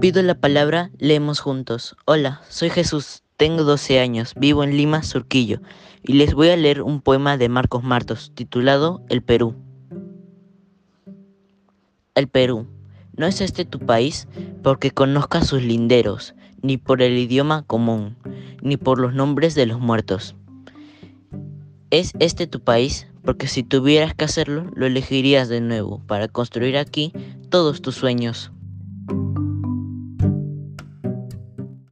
Pido la palabra, leemos juntos. Hola, soy Jesús, tengo 12 años, vivo en Lima, Surquillo, y les voy a leer un poema de Marcos Martos, titulado El Perú. El Perú. No es este tu país porque conozcas sus linderos, ni por el idioma común, ni por los nombres de los muertos. Es este tu país porque si tuvieras que hacerlo, lo elegirías de nuevo para construir aquí todos tus sueños.